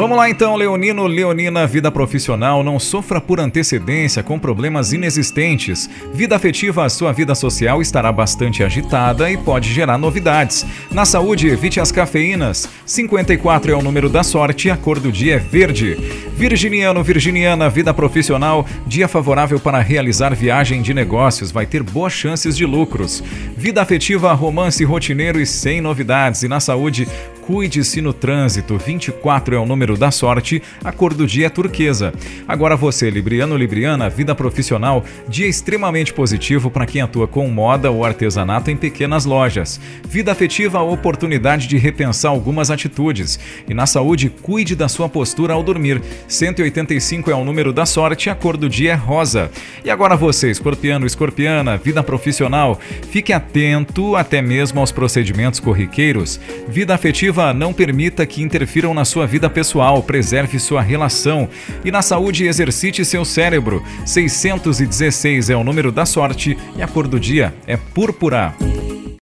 Vamos lá então, Leonino, Leonina, vida profissional, não sofra por antecedência com problemas inexistentes. Vida afetiva, sua vida social estará bastante agitada e pode gerar novidades. Na saúde, evite as cafeínas. 54 é o número da sorte a cor do dia é verde. Virginiano, Virginiana, vida profissional, dia favorável para realizar viagem de negócios, vai ter boas chances de lucros. Vida afetiva, romance rotineiro e sem novidades. E na saúde, cuide-se no trânsito. 24 é o número da sorte, a cor do dia é turquesa. Agora você, Libriano Libriana, vida profissional, dia extremamente positivo para quem atua com moda ou artesanato em pequenas lojas. Vida afetiva, a oportunidade de repensar algumas atitudes. E na saúde, cuide da sua postura ao dormir. 185 é o número da sorte, a cor do dia é rosa. E agora você, escorpiano, escorpiana, vida profissional, fique atento até mesmo aos procedimentos corriqueiros. Vida afetiva, não permita que interfiram na sua vida pessoal, preserve sua relação. E na saúde, exercite seu cérebro. 616 é o número da sorte e a cor do dia é púrpura.